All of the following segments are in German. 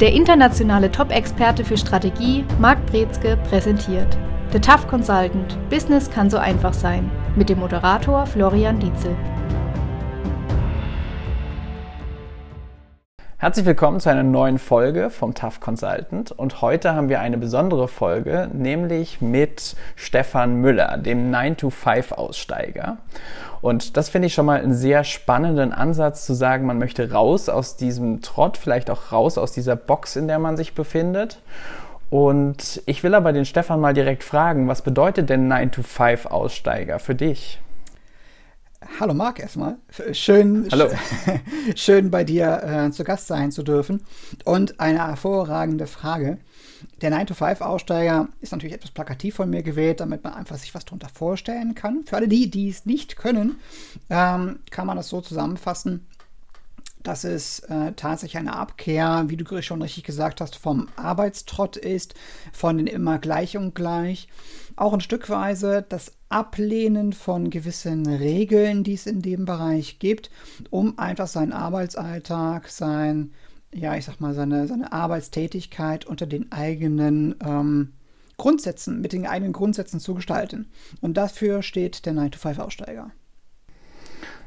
Der internationale Top-Experte für Strategie, Marc Brezke, präsentiert. The Tough Consultant – Business kann so einfach sein. Mit dem Moderator Florian Dietzel. Herzlich willkommen zu einer neuen Folge vom Tough Consultant und heute haben wir eine besondere Folge, nämlich mit Stefan Müller, dem 9-to-5-Aussteiger. Und das finde ich schon mal einen sehr spannenden Ansatz zu sagen, man möchte raus aus diesem Trott, vielleicht auch raus aus dieser Box, in der man sich befindet. Und ich will aber den Stefan mal direkt fragen, was bedeutet denn 9-to-5-Aussteiger für dich? Hallo Marc erstmal. Schön, Hallo. schön bei dir äh, zu Gast sein zu dürfen. Und eine hervorragende Frage. Der 9-to-5-Aussteiger ist natürlich etwas plakativ von mir gewählt, damit man einfach sich was darunter vorstellen kann. Für alle die, die es nicht können, ähm, kann man das so zusammenfassen, dass es äh, tatsächlich eine Abkehr, wie du schon richtig gesagt hast, vom Arbeitstrott ist, von den immer gleich und gleich. Auch ein Stückweise das Ablehnen von gewissen Regeln, die es in dem Bereich gibt, um einfach seinen Arbeitsalltag, sein ja, ich sag mal, seine, seine Arbeitstätigkeit unter den eigenen ähm, Grundsätzen, mit den eigenen Grundsätzen zu gestalten. Und dafür steht der 9-to-5-Aussteiger.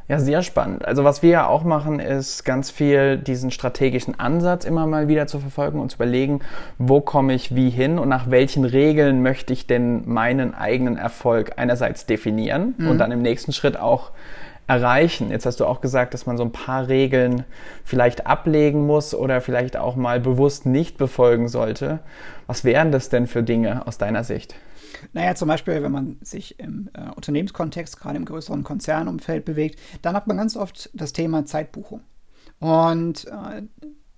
Ja, sehr spannend. Also was wir ja auch machen, ist ganz viel diesen strategischen Ansatz immer mal wieder zu verfolgen und zu überlegen, wo komme ich wie hin und nach welchen Regeln möchte ich denn meinen eigenen Erfolg einerseits definieren mhm. und dann im nächsten Schritt auch erreichen? Jetzt hast du auch gesagt, dass man so ein paar Regeln vielleicht ablegen muss oder vielleicht auch mal bewusst nicht befolgen sollte. Was wären das denn für Dinge aus deiner Sicht? Naja, zum Beispiel, wenn man sich im äh, Unternehmenskontext, gerade im größeren Konzernumfeld bewegt, dann hat man ganz oft das Thema Zeitbuchung. Und äh,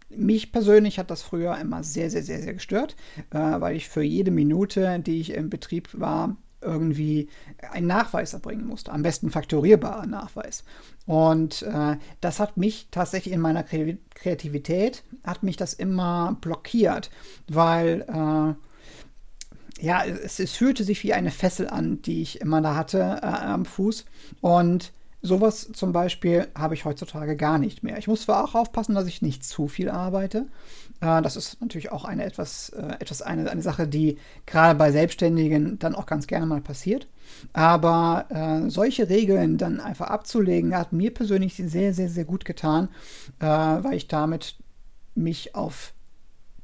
mich persönlich hat das früher immer sehr, sehr, sehr, sehr gestört, äh, weil ich für jede Minute, die ich im Betrieb war, irgendwie einen Nachweis erbringen musste, am besten faktorierbaren Nachweis. Und äh, das hat mich tatsächlich in meiner Kreativität, hat mich das immer blockiert, weil äh, ja, es, es, fühlte sich wie eine Fessel an, die ich immer da hatte äh, am Fuß. Und Sowas zum Beispiel habe ich heutzutage gar nicht mehr. Ich muss zwar auch aufpassen, dass ich nicht zu viel arbeite. Äh, das ist natürlich auch eine etwas, äh, etwas eine, eine Sache, die gerade bei Selbstständigen dann auch ganz gerne mal passiert. Aber äh, solche Regeln dann einfach abzulegen, hat mir persönlich sehr, sehr, sehr gut getan, äh, weil ich damit mich auf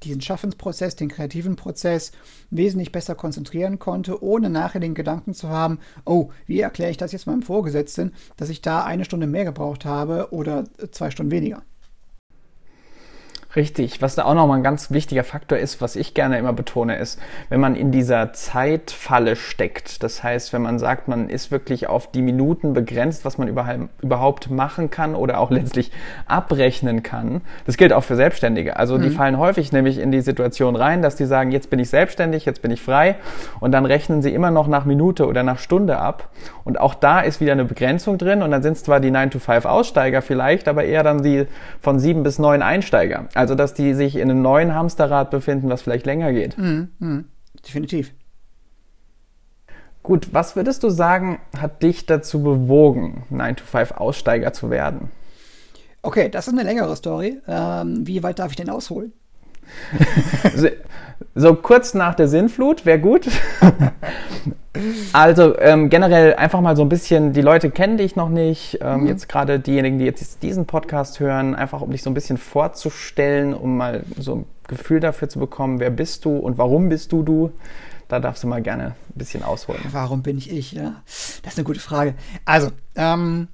diesen Schaffensprozess, den kreativen Prozess wesentlich besser konzentrieren konnte, ohne nachher den Gedanken zu haben, oh, wie erkläre ich das jetzt meinem Vorgesetzten, dass ich da eine Stunde mehr gebraucht habe oder zwei Stunden weniger. Richtig. Was da auch nochmal ein ganz wichtiger Faktor ist, was ich gerne immer betone, ist, wenn man in dieser Zeitfalle steckt. Das heißt, wenn man sagt, man ist wirklich auf die Minuten begrenzt, was man überhaupt machen kann oder auch letztlich abrechnen kann. Das gilt auch für Selbstständige. Also mhm. die fallen häufig nämlich in die Situation rein, dass die sagen, jetzt bin ich selbstständig, jetzt bin ich frei. Und dann rechnen sie immer noch nach Minute oder nach Stunde ab. Und auch da ist wieder eine Begrenzung drin. Und dann sind es zwar die 9-to-5-Aussteiger vielleicht, aber eher dann die von 7 bis 9 Einsteiger. Also, dass die sich in einem neuen Hamsterrad befinden, was vielleicht länger geht. Mhm, mh, definitiv. Gut, was würdest du sagen, hat dich dazu bewogen, 9-to-5-Aussteiger zu werden? Okay, das ist eine längere Story. Ähm, wie weit darf ich denn ausholen? so kurz nach der Sinnflut wäre gut. also ähm, generell einfach mal so ein bisschen, die Leute kennen dich noch nicht, ähm, mhm. jetzt gerade diejenigen, die jetzt diesen Podcast hören, einfach um dich so ein bisschen vorzustellen, um mal so ein Gefühl dafür zu bekommen, wer bist du und warum bist du du. Da darfst du mal gerne ein bisschen ausholen. Warum bin ich ich? Ja, das ist eine gute Frage. Also, ähm,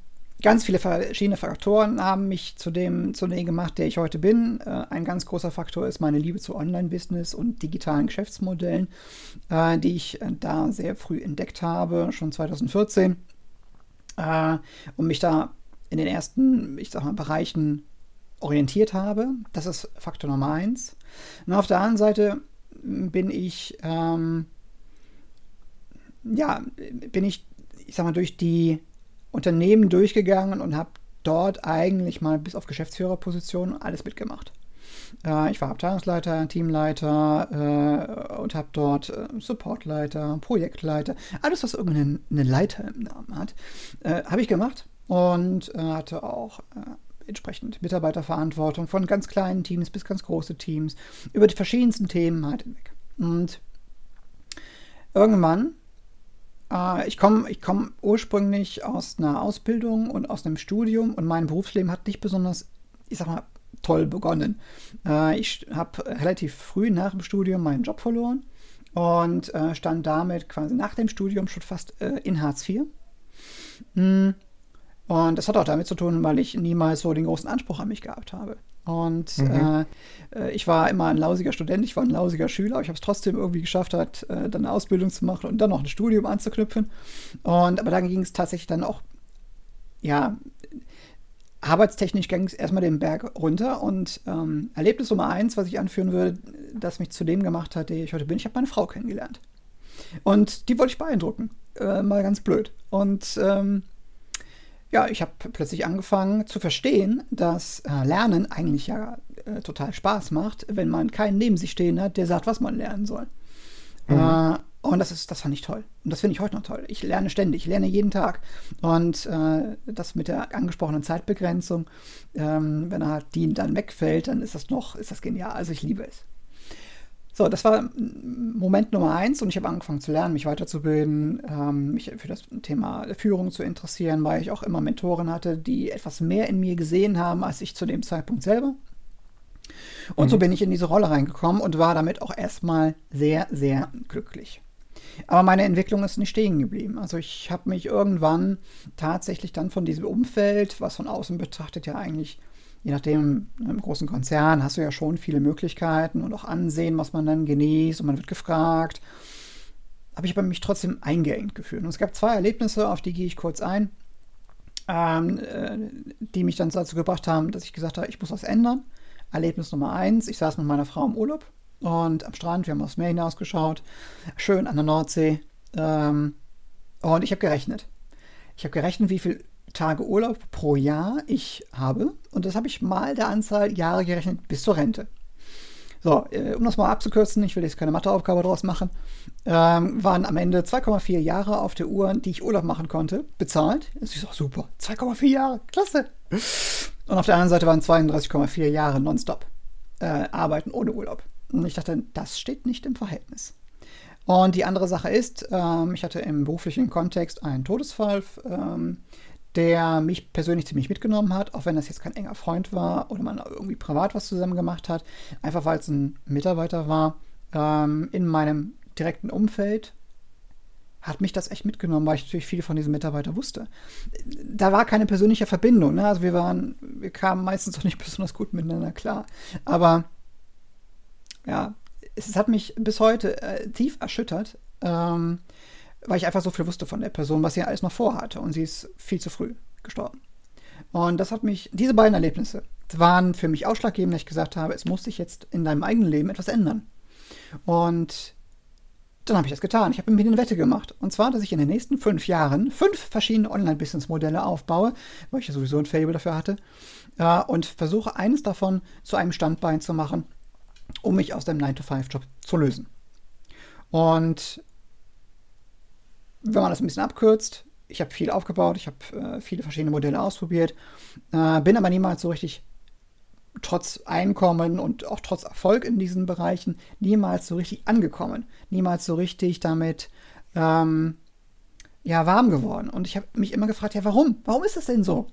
Ganz viele verschiedene Faktoren haben mich zu dem, zu dem gemacht, der ich heute bin. Äh, ein ganz großer Faktor ist meine Liebe zu Online-Business und digitalen Geschäftsmodellen, äh, die ich äh, da sehr früh entdeckt habe, schon 2014. Äh, und mich da in den ersten, ich sag mal, Bereichen orientiert habe. Das ist Faktor Nummer eins. Und auf der anderen Seite bin ich, ähm, ja, bin ich, ich sag mal, durch die Unternehmen durchgegangen und habe dort eigentlich mal bis auf Geschäftsführerposition alles mitgemacht. Äh, ich war Abteilungsleiter, Teamleiter äh, und habe dort äh, Supportleiter, Projektleiter, alles, was irgendeinen Leiter im Namen hat, habe ich gemacht und hatte auch entsprechend Mitarbeiterverantwortung von ganz kleinen Teams bis ganz große Teams, über die verschiedensten Themen halt hinweg. Und irgendwann, ich komme ich komm ursprünglich aus einer Ausbildung und aus einem Studium und mein Berufsleben hat nicht besonders, ich sag mal, toll begonnen. Äh, ich habe relativ früh nach dem Studium meinen Job verloren und äh, stand damit quasi nach dem Studium schon fast äh, in Hartz IV. Mm. Und das hat auch damit zu tun, weil ich niemals so den großen Anspruch an mich gehabt habe. Und mhm. äh, äh ich war immer ein lausiger Student, ich war ein lausiger Schüler, aber ich habe es trotzdem irgendwie geschafft, halt, äh, dann eine Ausbildung zu machen und dann noch ein Studium anzuknüpfen. Und aber dann ging es tatsächlich dann auch, ja, arbeitstechnisch ging es erstmal den Berg runter und ähm, Erlebnis Nummer eins, was ich anführen würde, das mich zu dem gemacht hat, der ich heute bin, ich habe meine Frau kennengelernt. Und die wollte ich beeindrucken. Äh, mal ganz blöd. Und ähm, ja, ich habe plötzlich angefangen zu verstehen, dass äh, Lernen eigentlich ja äh, total Spaß macht, wenn man keinen neben sich stehen hat, der sagt, was man lernen soll. Mhm. Äh, und das ist, das fand ich toll. Und das finde ich heute noch toll. Ich lerne ständig, ich lerne jeden Tag. Und äh, das mit der angesprochenen Zeitbegrenzung, ähm, wenn halt die dann wegfällt, dann ist das noch, ist das genial. Also ich liebe es. So, das war Moment Nummer eins und ich habe angefangen zu lernen, mich weiterzubilden, ähm, mich für das Thema Führung zu interessieren, weil ich auch immer Mentoren hatte, die etwas mehr in mir gesehen haben, als ich zu dem Zeitpunkt selber. Und mhm. so bin ich in diese Rolle reingekommen und war damit auch erstmal sehr, sehr glücklich. Aber meine Entwicklung ist nicht stehen geblieben. Also ich habe mich irgendwann tatsächlich dann von diesem Umfeld, was von außen betrachtet ja eigentlich je nachdem, im großen Konzern hast du ja schon viele Möglichkeiten und auch Ansehen, was man dann genießt und man wird gefragt. Habe ich aber mich trotzdem eingeengt gefühlt. Und es gab zwei Erlebnisse, auf die gehe ich kurz ein, ähm, äh, die mich dann dazu gebracht haben, dass ich gesagt habe, ich muss was ändern. Erlebnis Nummer eins, ich saß mit meiner Frau im Urlaub und am Strand, wir haben aufs Meer hinausgeschaut, schön an der Nordsee. Ähm, und ich habe gerechnet. Ich habe gerechnet, wie viel Tage Urlaub pro Jahr ich habe. Und das habe ich mal der Anzahl Jahre gerechnet bis zur Rente. So, äh, um das mal abzukürzen, ich will jetzt keine Matheaufgabe draus machen, ähm, waren am Ende 2,4 Jahre auf der Uhr, die ich Urlaub machen konnte, bezahlt. Das ist auch super. 2,4 Jahre, klasse. Und auf der anderen Seite waren 32,4 Jahre nonstop. Äh, arbeiten ohne Urlaub. Und ich dachte, das steht nicht im Verhältnis. Und die andere Sache ist, ähm, ich hatte im beruflichen Kontext einen Todesfall, ähm, der mich persönlich ziemlich mitgenommen hat, auch wenn das jetzt kein enger Freund war oder man irgendwie privat was zusammen gemacht hat, einfach weil es ein Mitarbeiter war ähm, in meinem direkten Umfeld, hat mich das echt mitgenommen, weil ich natürlich viel von diesem Mitarbeiter wusste. Da war keine persönliche Verbindung, ne? also wir waren, wir kamen meistens auch nicht besonders gut miteinander klar, aber ja, es hat mich bis heute äh, tief erschüttert. Ähm, weil ich einfach so viel wusste von der Person, was sie alles noch vorhatte. Und sie ist viel zu früh gestorben. Und das hat mich, diese beiden Erlebnisse waren für mich ausschlaggebend, dass ich gesagt habe, es muss sich jetzt in deinem eigenen Leben etwas ändern. Und dann habe ich das getan. Ich habe mir eine Wette gemacht. Und zwar, dass ich in den nächsten fünf Jahren fünf verschiedene Online-Business-Modelle aufbaue, weil ich ja sowieso ein Fable dafür hatte, äh, und versuche eines davon zu einem Standbein zu machen, um mich aus dem 9-to-5-Job zu lösen. Und wenn man das ein bisschen abkürzt, ich habe viel aufgebaut, ich habe äh, viele verschiedene Modelle ausprobiert, äh, bin aber niemals so richtig, trotz Einkommen und auch trotz Erfolg in diesen Bereichen, niemals so richtig angekommen, niemals so richtig damit ähm, ja, warm geworden. Und ich habe mich immer gefragt, ja, warum? Warum ist das denn so?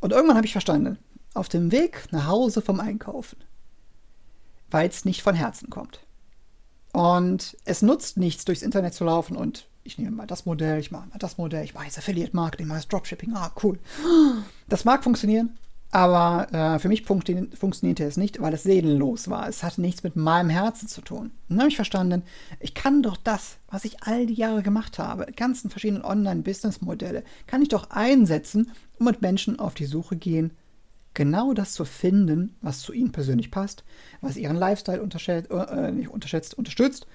Und irgendwann habe ich verstanden, auf dem Weg nach Hause vom Einkaufen, weil es nicht von Herzen kommt. Und es nutzt nichts, durchs Internet zu laufen und ich nehme mal das Modell, ich mache mal das Modell, ich mache jetzt Affiliate Marketing, mache jetzt Dropshipping, ah, cool. Das mag funktionieren, aber äh, für mich funktionierte es nicht, weil es seelenlos war. Es hatte nichts mit meinem Herzen zu tun. Dann habe ich verstanden, ich kann doch das, was ich all die Jahre gemacht habe, ganzen verschiedenen Online-Business-Modelle, kann ich doch einsetzen und mit Menschen auf die Suche gehen, genau das zu finden, was zu ihnen persönlich passt, was ihren Lifestyle unterschätzt, äh, nicht unterschätzt, unterstützt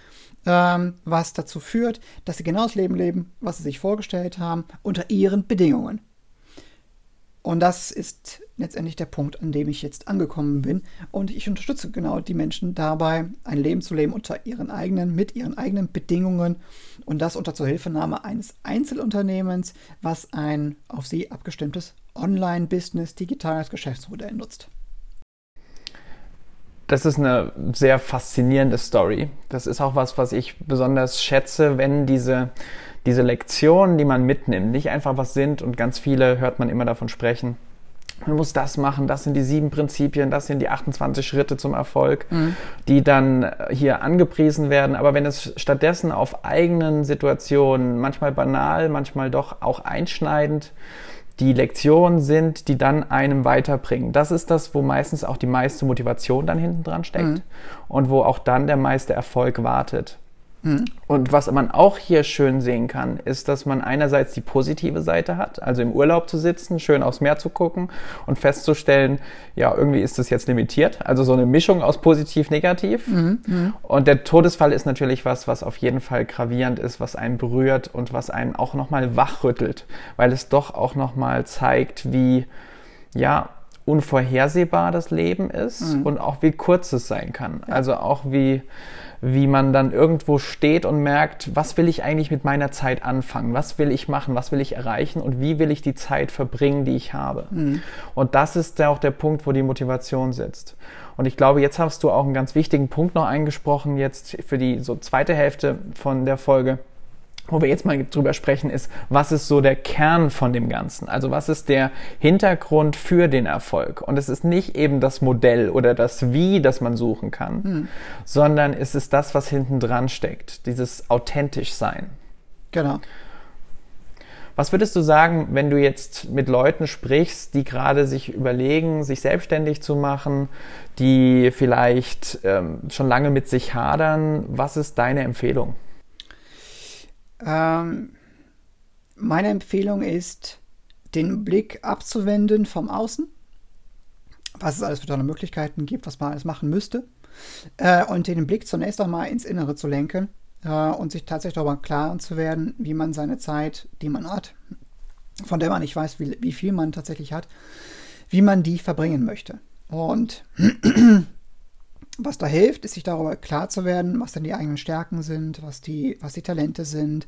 ähm, was dazu führt, dass sie genau das Leben leben, was sie sich vorgestellt haben, unter ihren Bedingungen. Und das ist letztendlich der Punkt, an dem ich jetzt angekommen bin. Und ich unterstütze genau die Menschen dabei, ein Leben zu leben unter ihren eigenen, mit ihren eigenen Bedingungen und das unter Zuhilfenahme eines Einzelunternehmens, was ein auf sie abgestimmtes Online-Business, digitales Geschäftsmodell nutzt. Das ist eine sehr faszinierende Story. Das ist auch was, was ich besonders schätze, wenn diese, diese Lektionen, die man mitnimmt, nicht einfach was sind und ganz viele hört man immer davon sprechen. Man muss das machen, das sind die sieben Prinzipien, das sind die 28 Schritte zum Erfolg, mhm. die dann hier angepriesen werden. Aber wenn es stattdessen auf eigenen Situationen, manchmal banal, manchmal doch auch einschneidend, die Lektionen sind, die dann einem weiterbringen. Das ist das, wo meistens auch die meiste Motivation dann hinten dran steckt mhm. und wo auch dann der meiste Erfolg wartet. Mhm. Und was man auch hier schön sehen kann, ist, dass man einerseits die positive Seite hat, also im Urlaub zu sitzen, schön aufs Meer zu gucken und festzustellen, ja, irgendwie ist das jetzt limitiert. Also so eine Mischung aus positiv, negativ. Mhm. Mhm. Und der Todesfall ist natürlich was, was auf jeden Fall gravierend ist, was einen berührt und was einen auch nochmal wachrüttelt, weil es doch auch nochmal zeigt, wie, ja, unvorhersehbar das Leben ist mhm. und auch wie kurz es sein kann. Also auch wie, wie man dann irgendwo steht und merkt, was will ich eigentlich mit meiner Zeit anfangen? Was will ich machen? Was will ich erreichen? Und wie will ich die Zeit verbringen, die ich habe? Mhm. Und das ist auch der Punkt, wo die Motivation sitzt. Und ich glaube, jetzt hast du auch einen ganz wichtigen Punkt noch eingesprochen, jetzt für die so zweite Hälfte von der Folge wo wir jetzt mal drüber sprechen, ist, was ist so der Kern von dem Ganzen? Also was ist der Hintergrund für den Erfolg? Und es ist nicht eben das Modell oder das Wie, das man suchen kann, hm. sondern es ist das, was hinten dran steckt, dieses authentisch sein. Genau. Was würdest du sagen, wenn du jetzt mit Leuten sprichst, die gerade sich überlegen, sich selbstständig zu machen, die vielleicht ähm, schon lange mit sich hadern? Was ist deine Empfehlung? Ähm, meine Empfehlung ist, den Blick abzuwenden vom Außen, was es alles für tolle Möglichkeiten gibt, was man alles machen müsste, äh, und den Blick zunächst einmal ins Innere zu lenken äh, und sich tatsächlich darüber klar zu werden, wie man seine Zeit, die man hat, von der man nicht weiß, wie, wie viel man tatsächlich hat, wie man die verbringen möchte. Und was da hilft, ist sich darüber klar zu werden, was denn die eigenen Stärken sind, was die, was die Talente sind,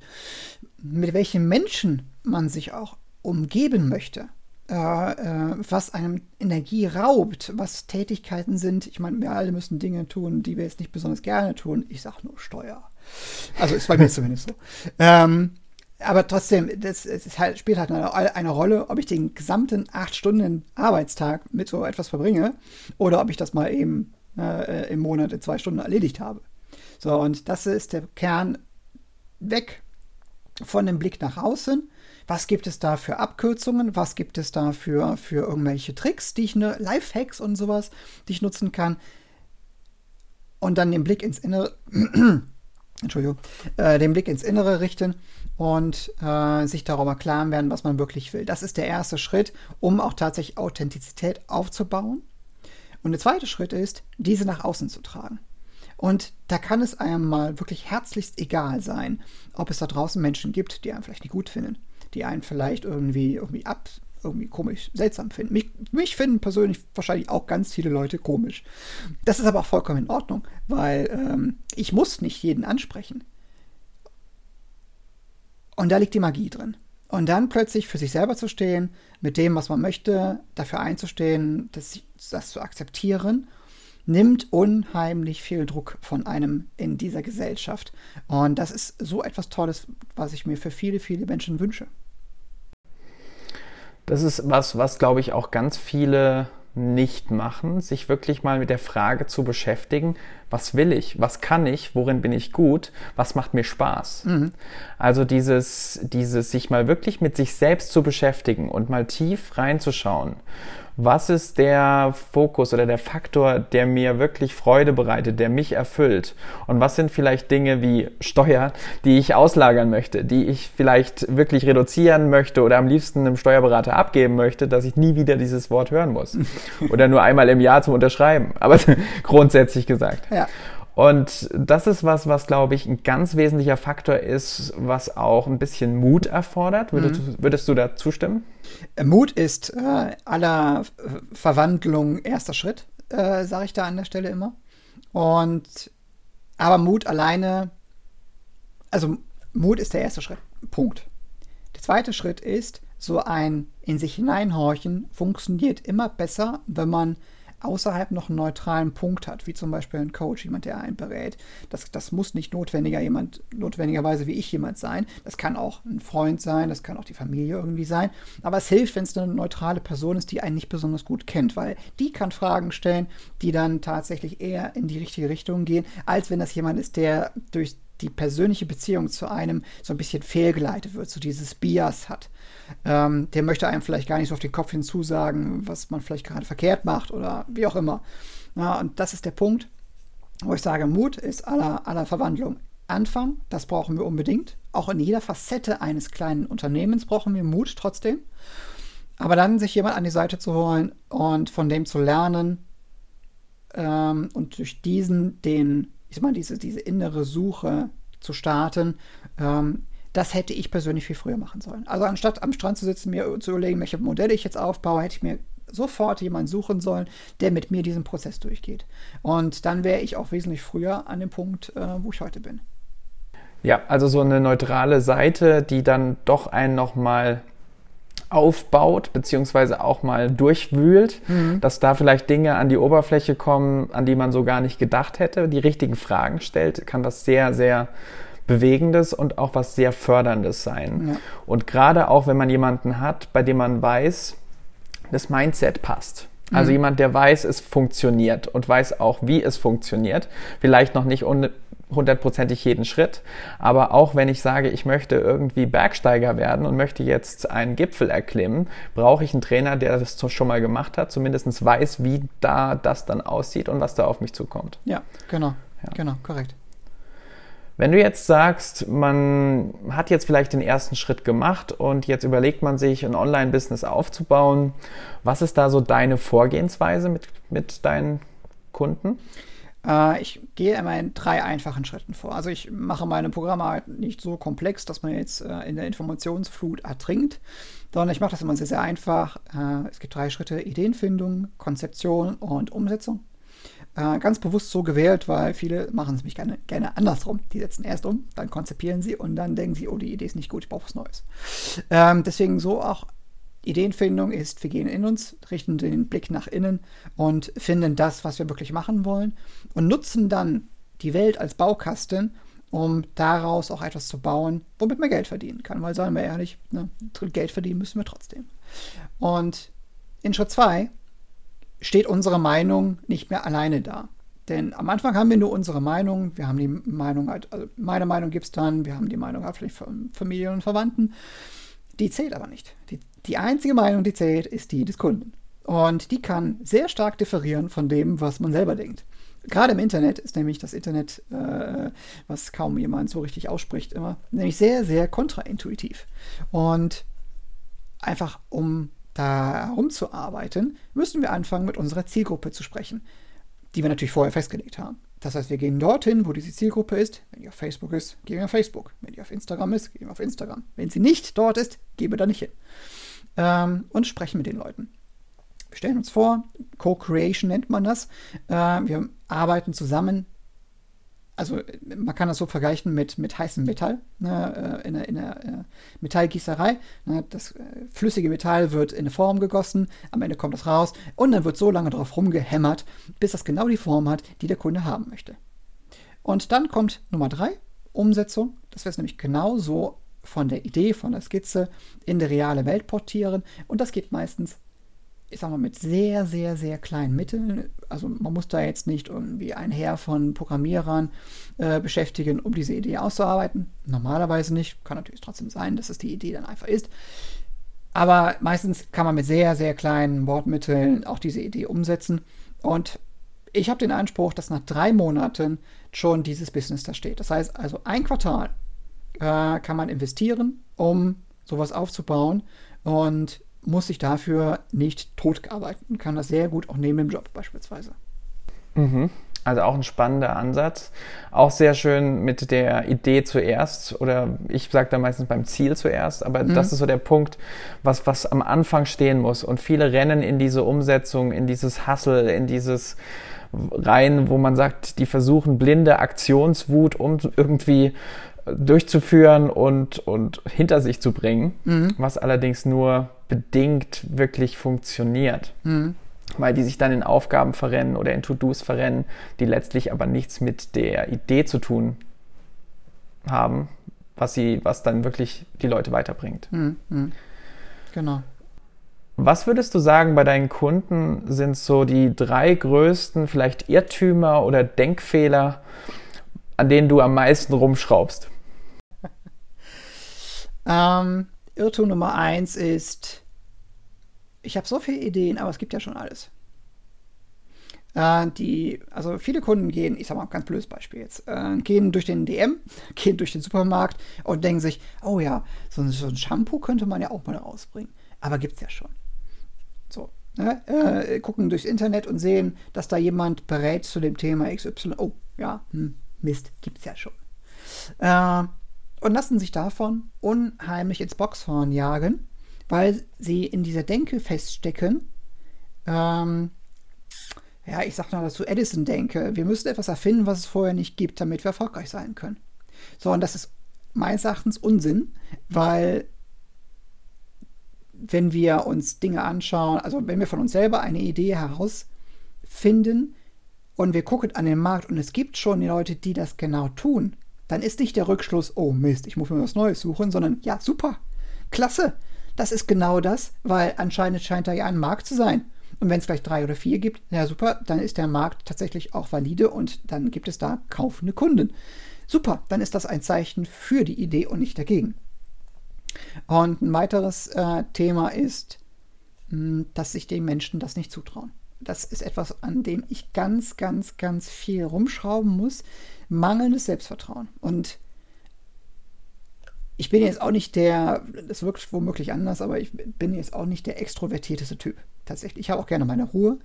mit welchen Menschen man sich auch umgeben möchte, äh, äh, was einem Energie raubt, was Tätigkeiten sind. Ich meine, wir alle müssen Dinge tun, die wir jetzt nicht besonders gerne tun. Ich sage nur Steuer. Also ist bei mir zumindest so. Ähm, aber trotzdem, das, das halt, spielt halt eine, eine, Rolle, ob ich den gesamten acht Stunden Arbeitstag mit so etwas verbringe oder ob ich das mal eben äh, im Monat in zwei Stunden erledigt habe. So, und das ist der Kern weg von dem Blick nach außen. Was gibt es da für Abkürzungen? Was gibt es da für, für irgendwelche Tricks, die ich ne, Lifehacks und sowas, die ich nutzen kann? Und dann den Blick ins Innere, Entschuldigung, äh, den Blick ins Innere richten und äh, sich darüber klar werden, was man wirklich will. Das ist der erste Schritt, um auch tatsächlich Authentizität aufzubauen. Und der zweite Schritt ist, diese nach außen zu tragen. Und da kann es einem mal wirklich herzlichst egal sein, ob es da draußen Menschen gibt, die einen vielleicht nicht gut finden, die einen vielleicht irgendwie, irgendwie ab, irgendwie komisch, seltsam finden. Mich, mich finden persönlich wahrscheinlich auch ganz viele Leute komisch. Das ist aber auch vollkommen in Ordnung, weil ähm, ich muss nicht jeden ansprechen. Und da liegt die Magie drin. Und dann plötzlich für sich selber zu stehen, mit dem, was man möchte, dafür einzustehen, das, das zu akzeptieren, nimmt unheimlich viel Druck von einem in dieser Gesellschaft. Und das ist so etwas Tolles, was ich mir für viele, viele Menschen wünsche. Das ist was, was glaube ich auch ganz viele nicht machen, sich wirklich mal mit der Frage zu beschäftigen, was will ich, was kann ich, worin bin ich gut, was macht mir Spaß. Mhm. Also dieses, dieses sich mal wirklich mit sich selbst zu beschäftigen und mal tief reinzuschauen was ist der Fokus oder der Faktor, der mir wirklich Freude bereitet, der mich erfüllt? Und was sind vielleicht Dinge wie Steuer, die ich auslagern möchte, die ich vielleicht wirklich reduzieren möchte oder am liebsten einem Steuerberater abgeben möchte, dass ich nie wieder dieses Wort hören muss? Oder nur einmal im Jahr zum Unterschreiben, aber grundsätzlich gesagt. Ja. Und das ist was, was, glaube ich, ein ganz wesentlicher Faktor ist, was auch ein bisschen Mut erfordert. Würdest, mhm. würdest du da zustimmen? Äh, Mut ist äh, aller Verwandlung erster Schritt, äh, sage ich da an der Stelle immer. Und aber Mut alleine, also Mut ist der erste Schritt. Punkt. Der zweite Schritt ist, so ein in sich hineinhorchen funktioniert immer besser, wenn man außerhalb noch einen neutralen Punkt hat, wie zum Beispiel ein Coach, jemand, der einen berät. Das, das muss nicht notwendiger jemand, notwendigerweise wie ich jemand sein. Das kann auch ein Freund sein, das kann auch die Familie irgendwie sein. Aber es hilft, wenn es eine neutrale Person ist, die einen nicht besonders gut kennt, weil die kann Fragen stellen, die dann tatsächlich eher in die richtige Richtung gehen, als wenn das jemand ist, der durch die persönliche Beziehung zu einem so ein bisschen fehlgeleitet wird, so dieses Bias hat. Ähm, der möchte einem vielleicht gar nicht so auf den Kopf hinzusagen, was man vielleicht gerade verkehrt macht oder wie auch immer. Ja, und das ist der Punkt, wo ich sage, Mut ist aller, aller Verwandlung. Anfang, das brauchen wir unbedingt. Auch in jeder Facette eines kleinen Unternehmens brauchen wir Mut trotzdem. Aber dann sich jemand an die Seite zu holen und von dem zu lernen ähm, und durch diesen den ich sag mal, diese, diese innere Suche zu starten, ähm, das hätte ich persönlich viel früher machen sollen. Also anstatt am Strand zu sitzen, mir zu überlegen, welche Modelle ich jetzt aufbaue, hätte ich mir sofort jemanden suchen sollen, der mit mir diesen Prozess durchgeht. Und dann wäre ich auch wesentlich früher an dem Punkt, äh, wo ich heute bin. Ja, also so eine neutrale Seite, die dann doch einen nochmal aufbaut, beziehungsweise auch mal durchwühlt, mhm. dass da vielleicht Dinge an die Oberfläche kommen, an die man so gar nicht gedacht hätte, die richtigen Fragen stellt, kann was sehr, sehr Bewegendes und auch was sehr Förderndes sein. Ja. Und gerade auch, wenn man jemanden hat, bei dem man weiß, das Mindset passt. Also mhm. jemand, der weiß, es funktioniert und weiß auch, wie es funktioniert. Vielleicht noch nicht hundertprozentig jeden Schritt. Aber auch wenn ich sage, ich möchte irgendwie Bergsteiger werden und möchte jetzt einen Gipfel erklimmen, brauche ich einen Trainer, der das schon mal gemacht hat, zumindest weiß, wie da das dann aussieht und was da auf mich zukommt. Ja, genau. Ja. Genau, korrekt. Wenn du jetzt sagst, man hat jetzt vielleicht den ersten Schritt gemacht und jetzt überlegt man sich, ein Online-Business aufzubauen, was ist da so deine Vorgehensweise mit, mit deinen Kunden? Äh, ich gehe immer in drei einfachen Schritten vor. Also ich mache meine Programme halt nicht so komplex, dass man jetzt äh, in der Informationsflut ertrinkt, sondern ich mache das immer sehr, sehr einfach. Äh, es gibt drei Schritte: Ideenfindung, Konzeption und Umsetzung. ganz bewusst so gewählt, weil viele machen es mich gerne, gerne andersrum. Die setzen erst um, dann konzipieren sie und dann denken sie, oh, die Idee ist nicht gut, ich brauche was Neues. Ähm, deswegen so auch Ideenfindung ist, wir gehen in uns, richten den Blick nach innen und finden das, was wir wirklich machen wollen und nutzen dann die Welt als Baukasten, um daraus auch etwas zu bauen, womit man Geld verdienen kann. Weil, sagen wir ehrlich, ne, Geld verdienen müssen wir trotzdem. Und in Schritt 2 steht unsere Meinung nicht mehr alleine da. Denn am Anfang haben wir nur unsere Meinung. Wir haben die Meinung halt, also meine Meinung gibt es dann, wir haben die Meinung halt vielleicht von Familie und Verwandten. Die zählt aber nicht. Die die einzige Meinung, die zählt, ist die des Kunden. Und die kann sehr stark differieren von dem, was man selber denkt. Gerade im Internet ist nämlich das Internet, äh, was kaum jemand so richtig ausspricht, immer, nämlich sehr, sehr kontraintuitiv. Und einfach um da herumzuarbeiten, müssen wir anfangen, mit unserer Zielgruppe zu sprechen, die wir natürlich vorher festgelegt haben. Das heißt, wir gehen dorthin, wo diese Zielgruppe ist. Wenn die auf Facebook ist, gehen wir auf Facebook. Wenn die auf Instagram ist, gehen wir auf Instagram. Wenn sie nicht dort ist, gehen wir da nicht hin ähm, und sprechen mit den Leuten. Wir stellen uns vor, Co-Creation nennt man das. Äh, wir arbeiten zusammen. Also man kann das so vergleichen mit, mit heißem Metall ne, äh, in, der, in der äh, Metallgießerei. Ne, das äh, flüssige Metall wird in eine Form gegossen, am Ende kommt das raus und dann wird so lange drauf rumgehämmert, bis das genau die Form hat, die der Kunde haben möchte. Und dann kommt Nummer drei, Umsetzung. Das wäre nämlich genauso von der Idee, von der Skizze in die reale Welt portieren. Und das geht meistens, ich sag mal, mit sehr, sehr, sehr kleinen Mitteln. Also man muss da jetzt nicht irgendwie ein Heer von Programmierern äh, beschäftigen, um diese Idee auszuarbeiten. Normalerweise nicht. Kann natürlich trotzdem sein, dass es die Idee dann einfach ist. Aber meistens kann man mit sehr, sehr kleinen Wortmitteln auch diese Idee umsetzen. Und ich habe den Anspruch, dass nach drei Monaten schon dieses Business da steht. Das heißt also ein Quartal äh, kann man investieren, um sowas aufzubauen und muss sich dafür nicht tot arbeiten. Kann das sehr gut auch neben dem Job beispielsweise. Mhm. Also auch ein spannender Ansatz. Auch sehr schön mit der Idee zuerst oder ich sage da meistens beim Ziel zuerst, aber mhm. das ist so der Punkt, was, was am Anfang stehen muss. Und viele rennen in diese Umsetzung, in dieses Hustle, in dieses rein, wo man sagt, die versuchen blinde Aktionswut, um irgendwie durchzuführen und, und hinter sich zu bringen, mhm. was allerdings nur bedingt wirklich funktioniert. Mhm weil die sich dann in Aufgaben verrennen oder in To-Dos verrennen, die letztlich aber nichts mit der Idee zu tun haben, was sie, was dann wirklich die Leute weiterbringt. Mhm. Genau. Was würdest du sagen, bei deinen Kunden sind so die drei größten vielleicht Irrtümer oder Denkfehler, an denen du am meisten rumschraubst? Ähm, Irrtum Nummer eins ist, ich habe so viele Ideen, aber es gibt ja schon alles. Äh, die, also viele Kunden gehen, ich sag mal, ganz blödes Beispiel jetzt, äh, gehen durch den DM, gehen durch den Supermarkt und denken sich, oh ja, so, so ein Shampoo könnte man ja auch mal rausbringen. Aber gibt's ja schon. So. Ne? Äh, gucken durchs Internet und sehen, dass da jemand berät zu dem Thema XY. Oh, ja, hm, Mist, gibt's ja schon. Und lassen sich davon unheimlich ins Boxhorn jagen weil sie in dieser Denke feststecken. Ähm, ja, ich sag mal dazu Edison denke, wir müssen etwas erfinden, was es vorher nicht gibt, damit wir erfolgreich sein können. So, und das ist meines Erachtens Unsinn, weil wenn wir uns Dinge anschauen, also wenn wir von uns selber eine Idee herausfinden und wir gucken an den Markt und es gibt schon die Leute, die das genau tun, dann ist nicht der Rückschluss, oh Mist, ich muss mir was Neues suchen, sondern ja, super, klasse, das ist genau das, weil anscheinend scheint da ja ein Markt zu sein. Und wenn es gleich drei oder vier gibt, ja super, dann ist der Markt tatsächlich auch valide und dann gibt es da kaufende Kunden. Super, dann ist das ein Zeichen für die Idee und nicht dagegen. Und ein weiteres äh, Thema ist, mh, hm, dass sich die Menschen das nicht zutrauen. Das ist etwas, an dem ich ganz, ganz, ganz viel rumschrauben muss. Mangelndes Selbstvertrauen. Und ich bin jetzt auch nicht der, das wirkt womöglich anders, aber ich bin jetzt auch nicht der extrovertierteste Typ. Tatsächlich. Ich habe auch gerne meine Ruhe.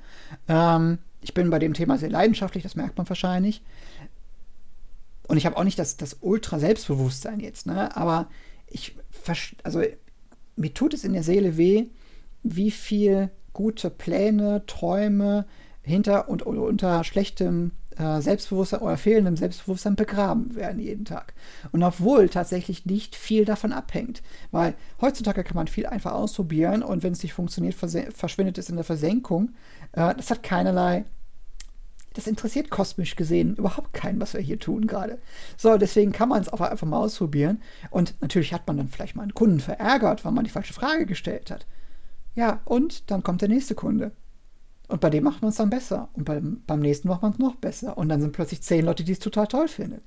Ähm, ich bin bei dem Thema sehr leidenschaftlich, das merkt man wahrscheinlich. Und ich habe auch nicht das, das Ultra-Selbstbewusstsein jetzt, ne? Aber ich, also mir tut es in der Seele weh, wie viel gute Pläne, Träume hinter und unter schlechtem äh, Selbstbewusstsein oder fehlendem Selbstbewusstsein begraben werden jeden Tag. Und obwohl tatsächlich nicht viel davon abhängt. Weil heutzutage kann man viel einfach ausprobieren und wenn es nicht funktioniert, verschwindet es in der Versenkung. Äh, das hat keinerlei das interessiert kosmisch gesehen überhaupt keinen, was wir hier tun gerade. So, deswegen kann man es auch einfach mal ausprobieren. Und natürlich hat man dann vielleicht mal einen Kunden verärgert, weil man die falsche Frage gestellt hat. Ja, und dann kommt der nächste Kunde. Und bei dem macht man es dann besser. Und beim, beim nächsten macht man es noch besser. Und dann sind plötzlich zehn Leute, die es total toll finden.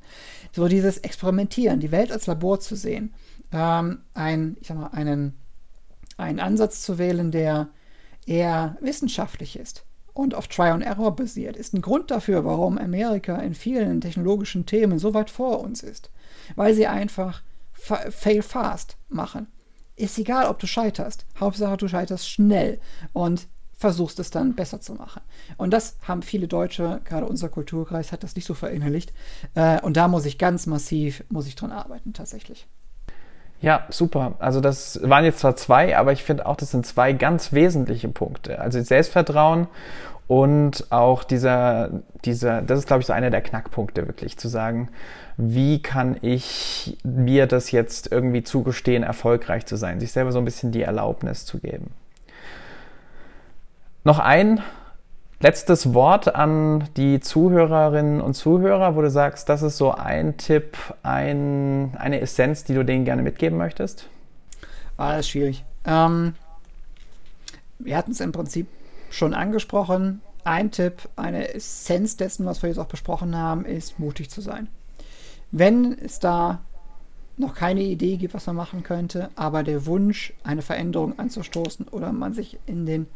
So dieses Experimentieren, die Welt als Labor zu sehen, ähm, ein, ich sag mal, einen, einen Ansatz zu wählen, der eher wissenschaftlich ist und auf Try and Error basiert, ist ein Grund dafür, warum Amerika in vielen technologischen Themen so weit vor uns ist. Weil sie einfach fail fast machen. Ist egal, ob du scheiterst. Hauptsache, du scheiterst schnell. Und versuchst es dann besser zu machen. Und das haben viele Deutsche, gerade unser Kulturkreis hat das nicht so verinnerlicht. Äh, und da muss ich ganz massiv, muss ich dran arbeiten tatsächlich. Ja, super. Also das waren jetzt zwar zwei, aber ich finde auch, das sind zwei ganz wesentliche Punkte. Also Selbstvertrauen und auch dieser, dieser, das ist glaube ich so einer der Knackpunkte wirklich, zu sagen, wie kann ich mir das jetzt irgendwie zugestehen, erfolgreich zu sein, sich selber so ein bisschen die Erlaubnis zu geben. Noch ein letztes Wort an die Zuhörerinnen und Zuhörer, wo du sagst, das ist so ein Tipp, ein, eine Essenz, die du denen gerne mitgeben möchtest? Ah, das ist schwierig. Ähm, wir hatten es im Prinzip schon angesprochen. Ein Tipp, eine Essenz dessen, was wir jetzt auch besprochen haben, ist mutig zu sein. Wenn es da noch keine Idee gibt, was man machen könnte, aber der Wunsch, eine Veränderung anzustoßen oder man sich in den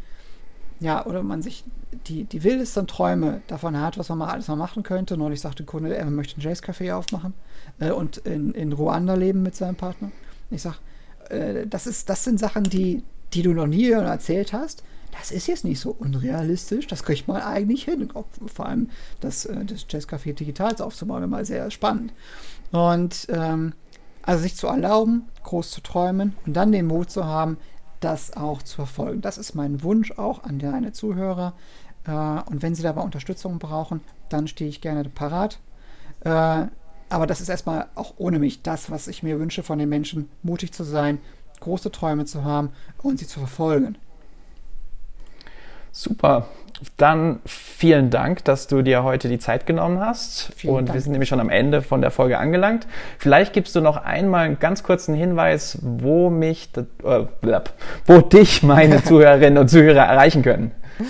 ja, oder man sich die, die wildesten Träume davon hat, was man mal alles mal machen könnte. Neulich sagte ein Kunde, er möchte ein Jazzcafé aufmachen äh, und in, in Ruanda leben mit seinem Partner. Ich sage, äh, das, das sind Sachen, die, die du noch nie erzählt hast. das ist jetzt nicht so unrealistisch, das kriegt man eigentlich hin. Auch vor allem das, äh, das Jazzcafé Digitals aufzubauen, mal sehr spannend. Und ähm, also sich zu erlauben, groß zu träumen und dann den Mut zu haben, das auch zu verfolgen. Das ist mein Wunsch auch an deine Zuhörer. Äh, und wenn sie dabei Unterstützung brauchen, dann stehe ich gerne parat. Äh, aber das ist erstmal auch ohne mich das, was ich mir wünsche von den Menschen, mutig zu sein, große Träume zu haben und sie zu verfolgen. Super. Dann vielen Dank, dass du dir heute die Zeit genommen hast. Vielen und Dank. wir sind nämlich schon am Ende von der Folge angelangt. Vielleicht gibst du noch einmal einen ganz kurzen Hinweis, wo mich, äh, wo dich meine Zuhörerinnen und Zuhörer erreichen können.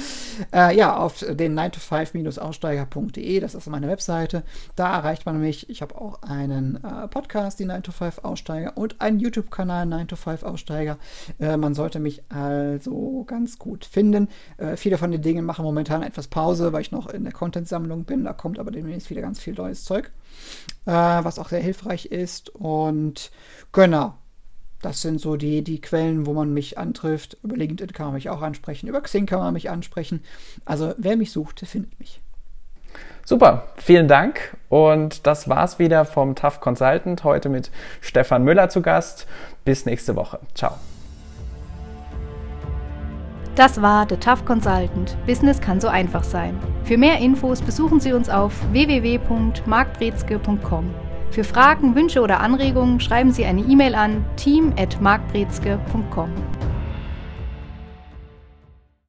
Äh, ja, auf den 9to5-aussteiger.de, das ist meine Webseite. Da erreicht man mich. Ich habe auch einen äh, Podcast, die 9to5-Aussteiger, und einen YouTube-Kanal, 9to5-Aussteiger. Äh, man sollte mich also ganz gut finden. Äh, viele von den Dingen machen momentan etwas Pause, weil ich noch in der Content-Sammlung bin. Da kommt aber demnächst wieder ganz viel neues Zeug, äh, was auch sehr hilfreich ist. Und genau, das sind so die, die Quellen, wo man mich antrifft. Über LinkedIn kann man mich auch ansprechen, über Xing kann man mich ansprechen. Also wer mich sucht, der findet mich. Super, vielen Dank. Und das war's wieder vom Tough Consultant. Heute mit Stefan Müller zu Gast. Bis nächste Woche. Ciao. Das war The Tough Consultant. Business kann so einfach sein. Für mehr Infos besuchen Sie uns auf www.markbrezke.com. Für Fragen, Wünsche oder Anregungen schreiben Sie eine E-Mail an team@markbrezke.com.